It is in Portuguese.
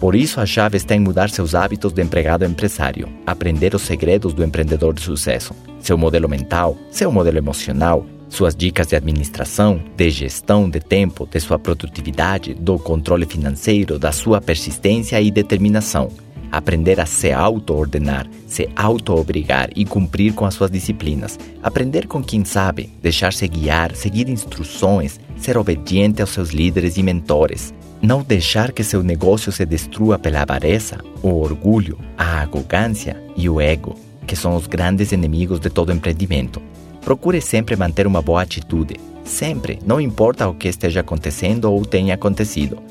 Por isso, a chave está em mudar seus hábitos de empregado empresário, aprender os segredos do empreendedor de sucesso, seu modelo mental, seu modelo emocional, suas dicas de administração, de gestão de tempo, de sua produtividade, do controle financeiro, da sua persistência e determinação. Aprender a se auto-ordenar, se auto-obrigar e cumprir com as suas disciplinas. Aprender com quem sabe, deixar-se guiar, seguir instruções, ser obediente aos seus líderes e mentores. Não deixar que seu negócio se destrua pela avareza, o orgulho, a arrogância e o ego, que são os grandes inimigos de todo empreendimento. Procure sempre manter uma boa atitude, sempre, não importa o que esteja acontecendo ou tenha acontecido.